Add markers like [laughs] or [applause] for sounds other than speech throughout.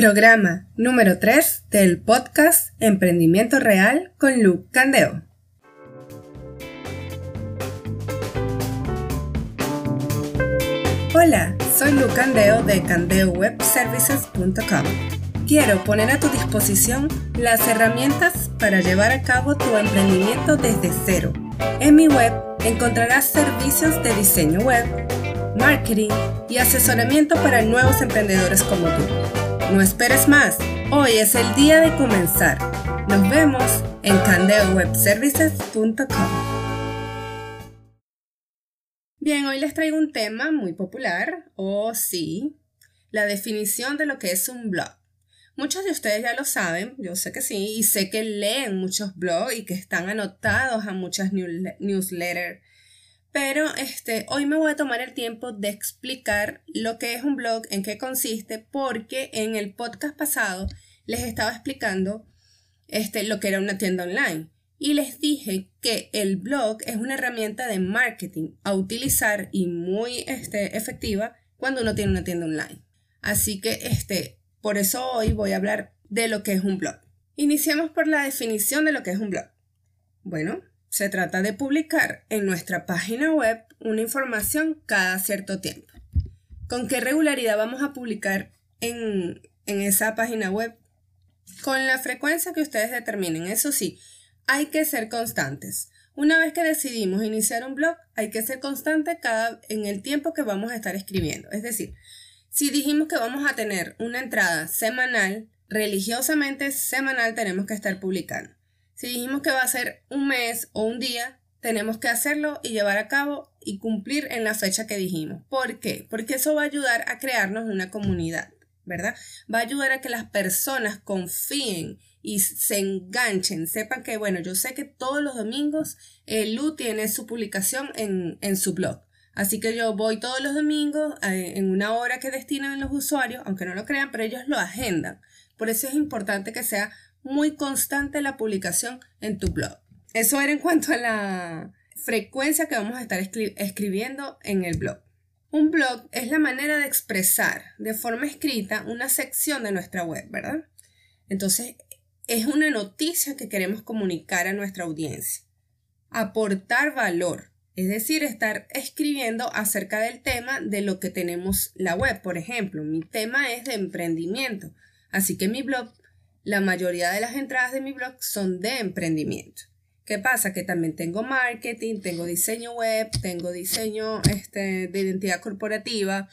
Programa número 3 del podcast Emprendimiento Real con Luke Candeo. Hola, soy Luke Candeo de candeowebservices.com. Quiero poner a tu disposición las herramientas para llevar a cabo tu emprendimiento desde cero. En mi web encontrarás servicios de diseño web, marketing y asesoramiento para nuevos emprendedores como tú. No esperes más, hoy es el día de comenzar. Nos vemos en candeowebservices.com. Bien, hoy les traigo un tema muy popular, o oh, sí, la definición de lo que es un blog. Muchos de ustedes ya lo saben, yo sé que sí, y sé que leen muchos blogs y que están anotados a muchas newsletters pero este, hoy me voy a tomar el tiempo de explicar lo que es un blog, en qué consiste, porque en el podcast pasado les estaba explicando este, lo que era una tienda online. Y les dije que el blog es una herramienta de marketing a utilizar y muy este, efectiva cuando uno tiene una tienda online. Así que este, por eso hoy voy a hablar de lo que es un blog. Iniciemos por la definición de lo que es un blog. Bueno, se trata de publicar en nuestra página web una información cada cierto tiempo. ¿Con qué regularidad vamos a publicar en, esa página web? Con la frecuencia que ustedes determinen. Eso sí, hay que ser constantes. Una vez que decidimos iniciar un blog, hay que ser constante cada, en el tiempo que vamos a estar escribiendo. Es decir, si dijimos que vamos a tener una entrada semanal, religiosamente semanal tenemos que estar publicando. Si dijimos que va a ser un mes o un día, tenemos que hacerlo y llevar a cabo y cumplir en la fecha que dijimos. ¿Por qué? Porque eso va a ayudar a crearnos una comunidad, ¿verdad? Va a ayudar a que las personas confíen y se enganchen, sepan que, bueno, yo sé que todos los domingos el Lu tiene su publicación en, en su blog. Así que yo voy todos los domingos eh, en una hora que destinan los usuarios, aunque no lo crean, pero ellos lo agendan. Por eso es importante que sea muy constante la publicación en tu blog. Eso era en cuanto a la frecuencia que vamos a estar escribiendo en el blog. Un blog es la manera de expresar de forma escrita una sección de nuestra web, ¿verdad? Entonces, es una noticia que queremos comunicar a nuestra audiencia. Aportar valor, es decir, estar escribiendo acerca del tema de lo que tenemos la web. Por ejemplo, mi tema es de emprendimiento, así que mi blog la mayoría de las entradas de mi blog son de emprendimiento. ¿Qué pasa? Que también tengo marketing, tengo diseño web, tengo diseño este, de identidad corporativa,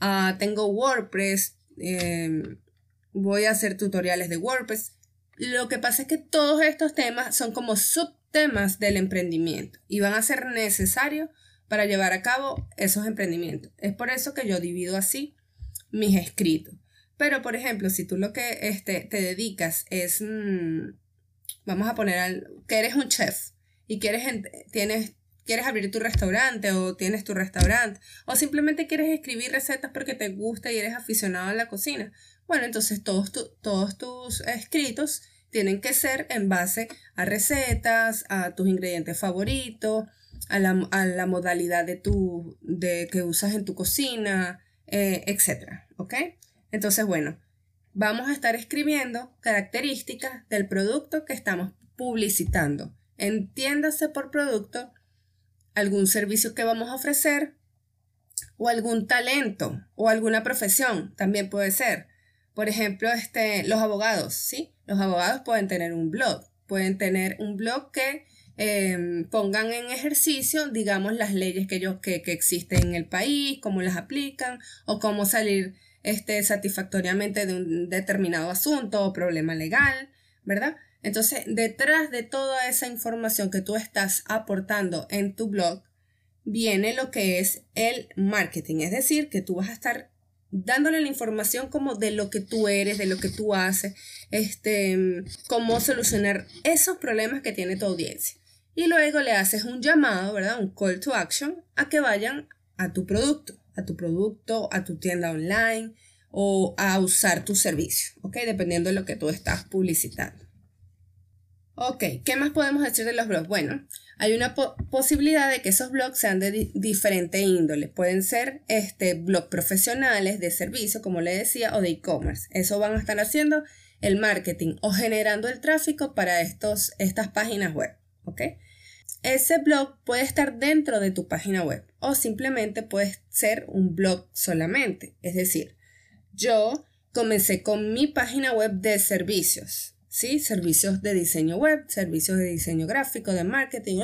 ah, tengo WordPress, em, voy a hacer tutoriales de WordPress. Lo que pasa es que todos estos temas son como subtemas del emprendimiento y van a ser necesarios para llevar a cabo esos emprendimientos. Es por eso que yo divido así mis escritos. Pero, por ejemplo, si tú lo que este, te dedicas es, mm, vamos a poner al, que eres un chef y quieres, tienes, quieres abrir tu restaurante o tienes tu restaurante o simplemente quieres escribir recetas porque te gusta y eres aficionado a la cocina, bueno, entonces todos, todos tus escritos tienen que ser en base a recetas, a tus ingredientes favoritos, a la, a la modalidad de, tu, de que usas en tu cocina, eh, etcétera, ¿ok? Entonces, bueno, vamos a estar escribiendo características del producto que estamos publicitando. Entiéndase por producto algún servicio que vamos a ofrecer o algún talento o alguna profesión, también puede ser. Por ejemplo, este, los abogados, ¿sí? Los abogados pueden tener un blog, pueden tener un blog que em, pongan en ejercicio, digamos, las leyes que, ellos, que, que existen en el país, cómo las aplican o cómo salir este, satisfactoriamente de un determinado asunto o problema legal, ¿verdad? Entonces, detrás de toda esa información que tú estás aportando en tu blog, viene lo que es el marketing, es decir, que tú vas a estar dándole la información como de lo que tú eres, de lo que tú haces, este, cómo solucionar esos problemas que tiene tu audiencia. Y luego le haces un llamado, ¿verdad? Un call to action a que vayan a tu producto a tu producto, a tu tienda online o a usar tu servicio, ¿ok? Dependiendo de lo que tú estás publicitando. Ok, ¿qué más podemos decir de los blogs? Bueno, hay una posibilidad de que esos blogs sean de diferente índole. Pueden ser este, blogs profesionales de servicio, como le decía, o de e-commerce. Eso van a estar haciendo el marketing o generando el tráfico para estos, estas páginas web. ¿ok? Ese blog puede estar dentro de tu página web o simplemente puede ser un blog solamente. Es decir, yo comencé con mi página web de servicios, ¿sí? Servicios de diseño web, servicios de diseño gráfico, de marketing,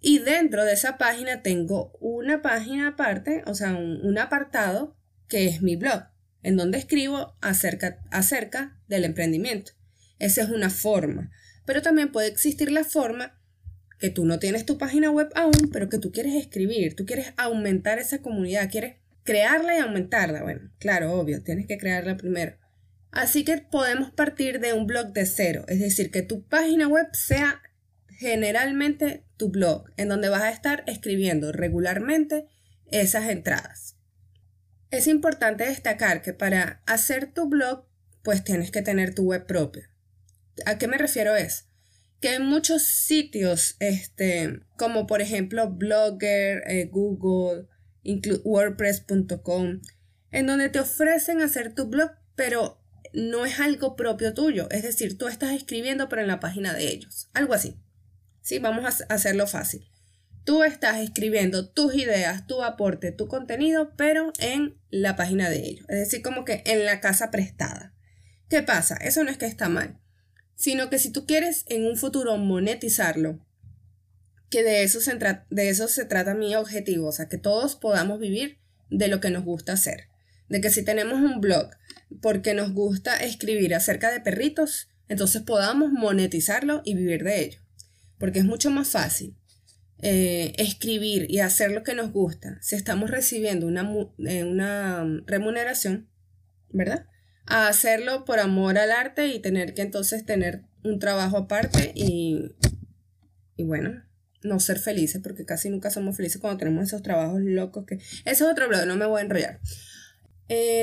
y dentro de esa página tengo una página aparte, o sea, un, apartado que es mi blog, en donde escribo acerca, acerca del emprendimiento. Esa es una forma. Pero también puede existir la forma que tú no tienes tu página web aún, pero que tú quieres escribir, tú quieres aumentar esa comunidad, quieres crearla y aumentarla. Bueno, claro, obvio, tienes que crearla primero. Así que podemos partir de un blog de cero, es decir, que tu página web sea generalmente tu blog, en donde vas a estar escribiendo regularmente esas entradas. Es importante destacar que para hacer tu blog, pues tienes que tener tu web propia. ¿A qué me refiero es? Que hay muchos sitios, este, como por ejemplo Blogger, eh, Google, WordPress.com, en donde te ofrecen hacer tu blog, pero no es algo propio tuyo. Es decir, tú estás escribiendo, pero en la página de ellos. Algo así. Sí, vamos a hacerlo fácil. Tú estás escribiendo tus ideas, tu aporte, tu contenido, pero en la página de ellos. Es decir, como que en la casa prestada. ¿Qué pasa? Eso no es que está mal sino que si tú quieres en un futuro monetizarlo, que de eso se, de eso se trata mi objetivo, o sea, que todos podamos vivir de lo que nos gusta hacer. De que si tenemos un blog porque nos gusta escribir acerca de perritos, entonces podamos monetizarlo y vivir de ello. Porque es mucho más fácil eh, escribir y hacer lo que nos gusta si estamos recibiendo una, eh, una remuneración, ¿verdad? A hacerlo por amor al arte y tener que entonces tener un trabajo aparte y, y bueno, no ser felices, porque casi nunca somos felices cuando tenemos esos trabajos locos que... Eso es otro blog, no me voy a enrollar.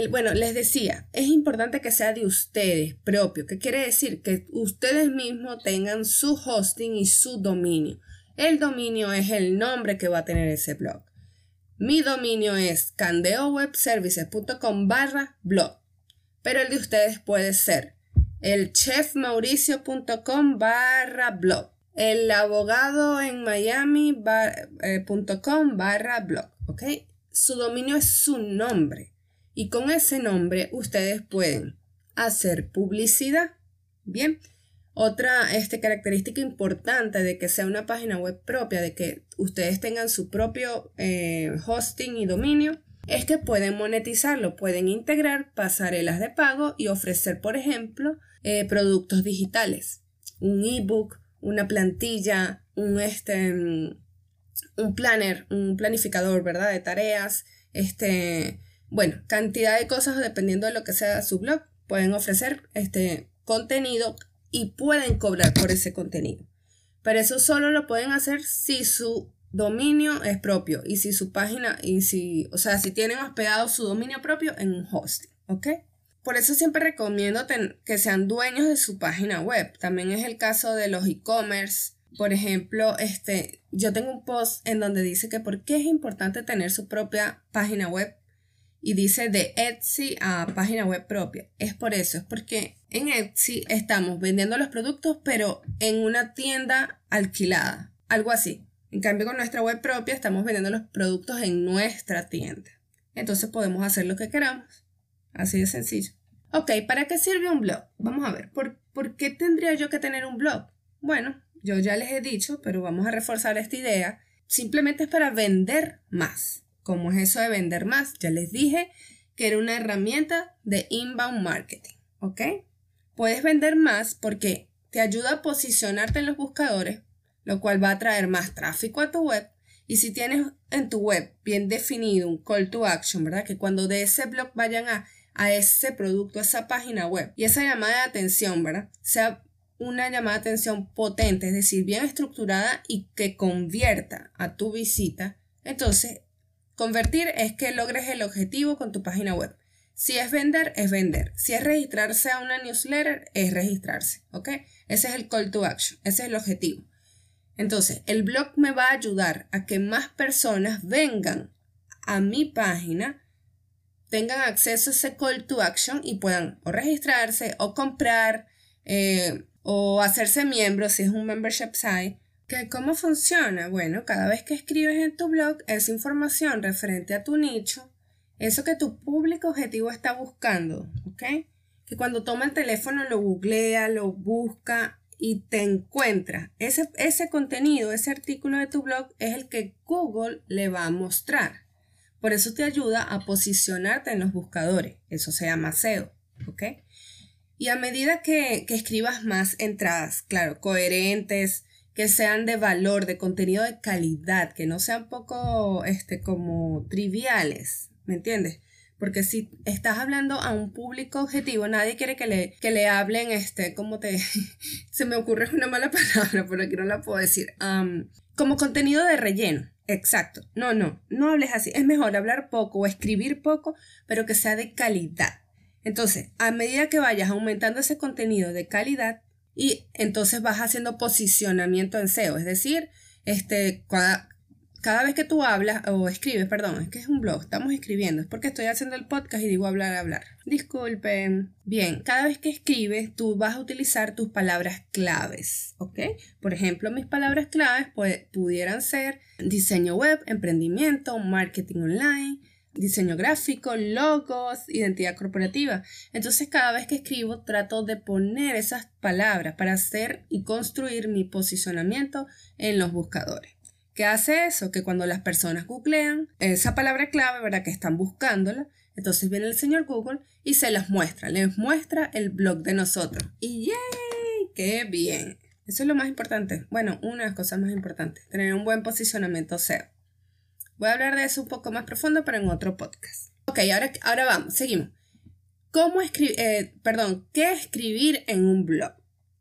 bueno, les decía, es importante que sea de ustedes propio. ¿Qué quiere decir? Que ustedes mismos tengan su hosting y su dominio. El dominio es el nombre que va a tener ese blog. Mi dominio es candeowebservices.com barra blog pero el de ustedes puede ser el chefmauricio.com barra blog, el abogado en miami.com barra blog, ¿ok? Su dominio es su nombre y con ese nombre ustedes pueden hacer publicidad. Bien, otra este, característica importante de que sea una página web propia, de que ustedes tengan su propio eh, hosting y dominio, es que pueden monetizarlo, pueden integrar pasarelas de pago y ofrecer, por ejemplo, eh, productos digitales, un ebook, una plantilla, un, este, un planner, un planificador, ¿verdad? De tareas, este, bueno, cantidad de cosas dependiendo de lo que sea su blog, pueden ofrecer este contenido y pueden cobrar por ese contenido. Pero eso solo lo pueden hacer si su dominio es propio y si su página y si, o sea, si tienen hospedado su dominio propio en un hosting, ¿ok? Por eso siempre recomiendo que sean dueños de su página web. También es el caso de los e-commerce. Por ejemplo, este, yo tengo un post en donde dice que por qué es importante tener su propia página web y dice de Etsy a página web propia. Es por eso, es porque en Etsy estamos vendiendo los productos pero en una tienda alquilada, algo así. En cambio, con nuestra web propia estamos vendiendo los productos en nuestra tienda. Entonces podemos hacer lo que queramos. Así de sencillo. Ok, ¿para qué sirve un blog? Vamos a ver, ¿por, ¿por qué tendría yo que tener un blog? Bueno, yo ya les he dicho, pero vamos a reforzar esta idea. Simplemente es para vender más. ¿Cómo es eso de vender más? Ya les dije que era una herramienta de inbound marketing. ¿Ok? Puedes vender más porque te ayuda a posicionarte en los buscadores lo cual va a traer más tráfico a tu web. Y si tienes en tu web bien definido un call to action, ¿verdad? Que cuando de ese blog vayan a, a ese producto, a esa página web y esa llamada de atención, ¿verdad? Sea una llamada de atención potente, es decir, bien estructurada y que convierta a tu visita. Entonces, convertir es que logres el objetivo con tu página web. Si es vender, es vender. Si es registrarse a una newsletter, es registrarse, ¿ok? Ese es el call to action, ese es el objetivo. Entonces, el blog me va a ayudar a que más personas vengan a mi página, tengan acceso a ese call to action y puedan o registrarse o comprar eh, o hacerse miembro si es un membership site. ¿Cómo funciona? Bueno, cada vez que escribes en tu blog esa información referente a tu nicho, eso que tu público objetivo está buscando, ¿ok? Que cuando toma el teléfono lo googlea, lo busca y te encuentra. Ese, ese contenido, ese artículo de tu blog es el que Google le va a mostrar. Por eso te ayuda a posicionarte en los buscadores. Eso se llama SEO, ¿ok? Y a medida que, escribas más entradas, claro, coherentes, que sean de valor, de contenido de calidad, que no sean poco, este, como triviales, ¿me entiendes? Porque si estás hablando a un público objetivo, nadie quiere que le, que le hablen, este, como te... [laughs] se me ocurre una mala [laughs] palabra, pero aquí no la puedo decir. como contenido de relleno. Exacto. No, no, no hables así. Es mejor hablar poco o escribir poco, pero que sea de calidad. Entonces, a medida que vayas aumentando ese contenido de calidad, y entonces vas haciendo posicionamiento en SEO, es decir, este, cada vez que tú hablas o escribes, perdón, es que es un blog, estamos escribiendo, es porque estoy haciendo el podcast y digo hablar, hablar. Disculpen. Bien, cada vez que escribes, tú vas a utilizar tus palabras claves, ¿ok? Por ejemplo, mis palabras claves pues, pudieran ser diseño web, emprendimiento, marketing online, diseño gráfico, logos, identidad corporativa. Entonces cada vez que escribo trato de poner esas palabras para hacer y construir mi posicionamiento en los buscadores. ¿Qué hace eso? Que cuando las personas googlean esa palabra clave, ¿verdad? Que están buscándola, entonces viene el señor Google y se las muestra, les muestra el blog de nosotros. Y ¡yay! ¡Qué bien! Eso es lo más importante. Bueno, una de las cosas más importantes, tener un buen posicionamiento SEO. Voy a hablar de eso un poco más profundo, pero en otro podcast. Ok, ahora, ahora vamos, seguimos. ¿Cómo escribir, eh, perdón, qué escribir en un blog?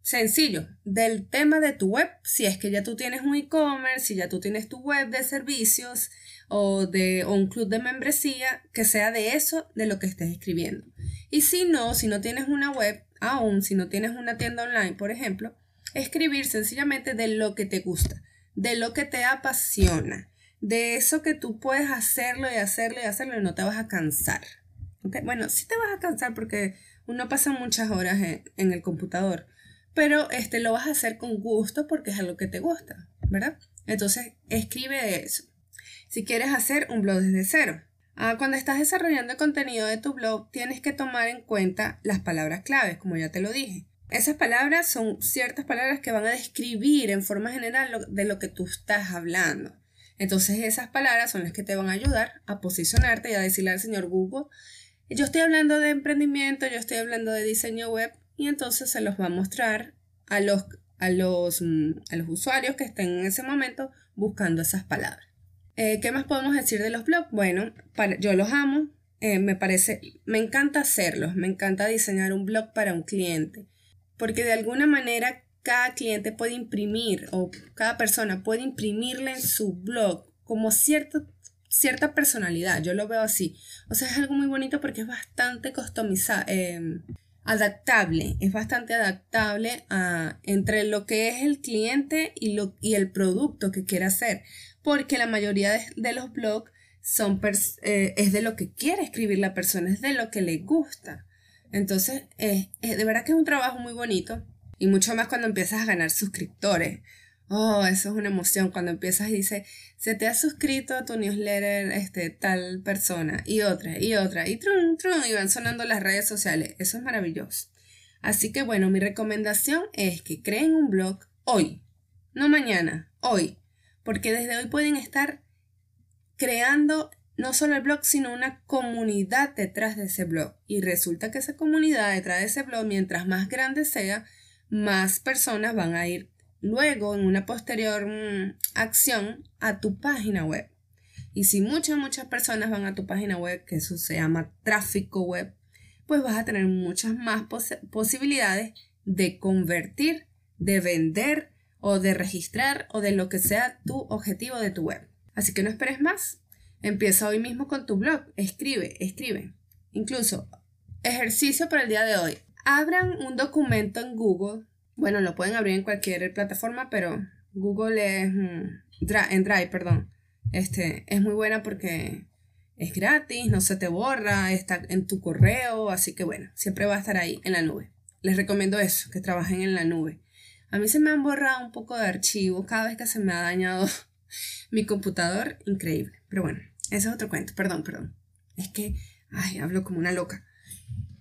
Sencillo, del tema de tu web, si es que ya tú tienes un e-commerce, si ya tú tienes tu web de servicios o, de, un club de membresía, que sea de eso, de lo que estés escribiendo. Y si no, si no tienes una web, aún si no tienes una tienda online, por ejemplo, escribir sencillamente de lo que te gusta, de lo que te apasiona, de eso que tú puedes hacerlo y hacerlo y hacerlo y no te vas a cansar. Bueno, sí te vas a cansar porque uno pasa muchas horas en el computador pero este, lo vas a hacer con gusto porque es algo que te gusta, ¿verdad? Entonces, escribe eso. Si quieres hacer un blog desde cero. Ah, cuando estás desarrollando el contenido de tu blog, tienes que tomar en cuenta las palabras claves, como ya te lo dije. Esas palabras son ciertas palabras que van a describir en forma general de lo que tú estás hablando. Entonces esas palabras son las que te van a ayudar a posicionarte y a decirle al señor Google, yo estoy hablando de emprendimiento, yo estoy hablando de diseño web, y entonces se los va a mostrar a los, a los, mm, a los usuarios que estén en ese momento buscando esas palabras. Eh, ¿Qué más podemos decir de los blogs? Bueno, yo los amo, eh, me parece, me encanta hacerlos, me encanta diseñar un blog para un cliente, porque de alguna manera cada cliente puede imprimir o cada persona puede imprimirle en su blog como cierto, cierta personalidad, yo lo veo así. O sea, es algo muy bonito porque es bastante customizado. Eh, adaptable, es bastante adaptable a, entre lo que es el cliente y, lo, y el producto que quiere hacer, porque la mayoría de, los blogs son eh, es de lo que quiere escribir la persona, es de lo que le gusta. Entonces, de verdad que es un trabajo muy bonito y mucho más cuando empiezas a ganar suscriptores. Oh, eso es una emoción cuando empiezas y dice, se te ha suscrito a tu newsletter este, tal persona y otra y otra y trum, trum, y van sonando las redes sociales. Eso es maravilloso. Así que bueno, mi recomendación es que creen un blog hoy, no mañana, hoy, porque desde hoy pueden estar creando no solo el blog, sino una comunidad detrás de ese blog. Y resulta que esa comunidad detrás de ese blog, mientras más grande sea, más personas van a ir luego en una posterior mm, acción a tu página web. Y si muchas, muchas personas van a tu página web, que eso se llama tráfico web, pues vas a tener muchas más posibilidades de convertir, de vender o de registrar o de lo que sea tu objetivo de tu web. Así que no esperes más. Empieza hoy mismo con tu blog. Escribe, escribe. Incluso, ejercicio para el día de hoy. Abran un documento en Google. Bueno, lo pueden abrir en cualquier plataforma, pero Google es... Mm, en Drive, perdón. Este, es muy buena porque es gratis, no se te borra, está en tu correo, así que bueno, siempre va a estar ahí en la nube. Les recomiendo eso, que trabajen en la nube. A mí se me han borrado un poco de archivos cada vez que se me ha dañado [laughs] mi computador, increíble. Pero bueno, ese es otro cuento, perdón, perdón. Es que, ay, hablo como una loca.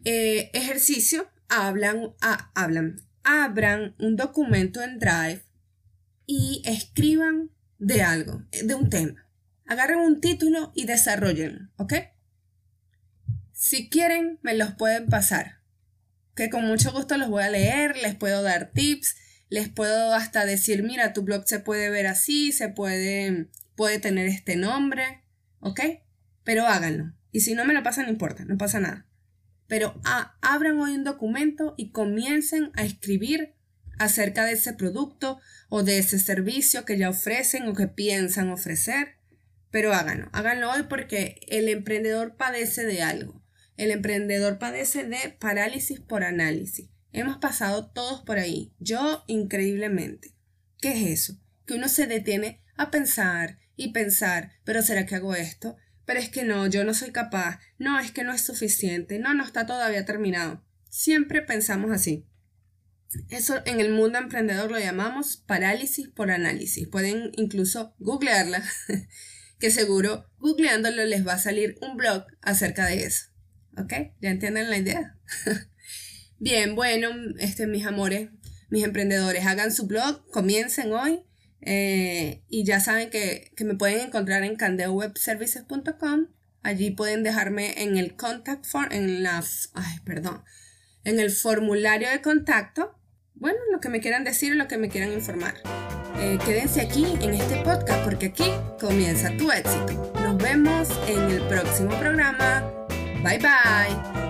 Eh, ejercicio, hablan, hablan, abran un documento en Drive y escriban de algo, de un tema. Agarren un título y desarrollen, ¿ok? Si quieren, me los pueden pasar. Que con mucho gusto los voy a leer, les puedo dar tips, les puedo hasta decir, mira, tu blog se puede ver así, se puede, puede tener este nombre, ¿ok? Pero háganlo. Y si no me lo pasan, no importa, no pasa nada. Pero ah, abran hoy un documento y comiencen a escribir acerca de ese producto o de ese servicio que ya ofrecen o que piensan ofrecer. Pero háganlo, háganlo hoy porque el emprendedor padece de algo. El emprendedor padece de parálisis por análisis. Hemos pasado todos por ahí, yo increíblemente. ¿Qué es eso? Que uno se detiene a pensar y pensar, pero ¿será que hago esto? Pero es que no, yo no soy capaz, no, es que no es suficiente, no, no está todavía terminado. Siempre pensamos así. Eso en el mundo emprendedor lo llamamos parálisis por análisis. Pueden incluso googlearla, [laughs] que seguro googleándolo les va a salir un blog acerca de eso. ¿Ok? ¿Ya entienden la idea? [laughs] Bien, bueno, este, mis amores, mis emprendedores, hagan su blog, comiencen hoy eh, y ya saben que, que, me pueden encontrar en candeowebservices.com. Allí pueden dejarme en el contact form, en la, ay, perdón, en el formulario de contacto, bueno, lo que me quieran decir lo que me quieran informar. Eh, quédense aquí en este podcast porque aquí comienza tu éxito. Nos vemos en el próximo programa. Bye bye.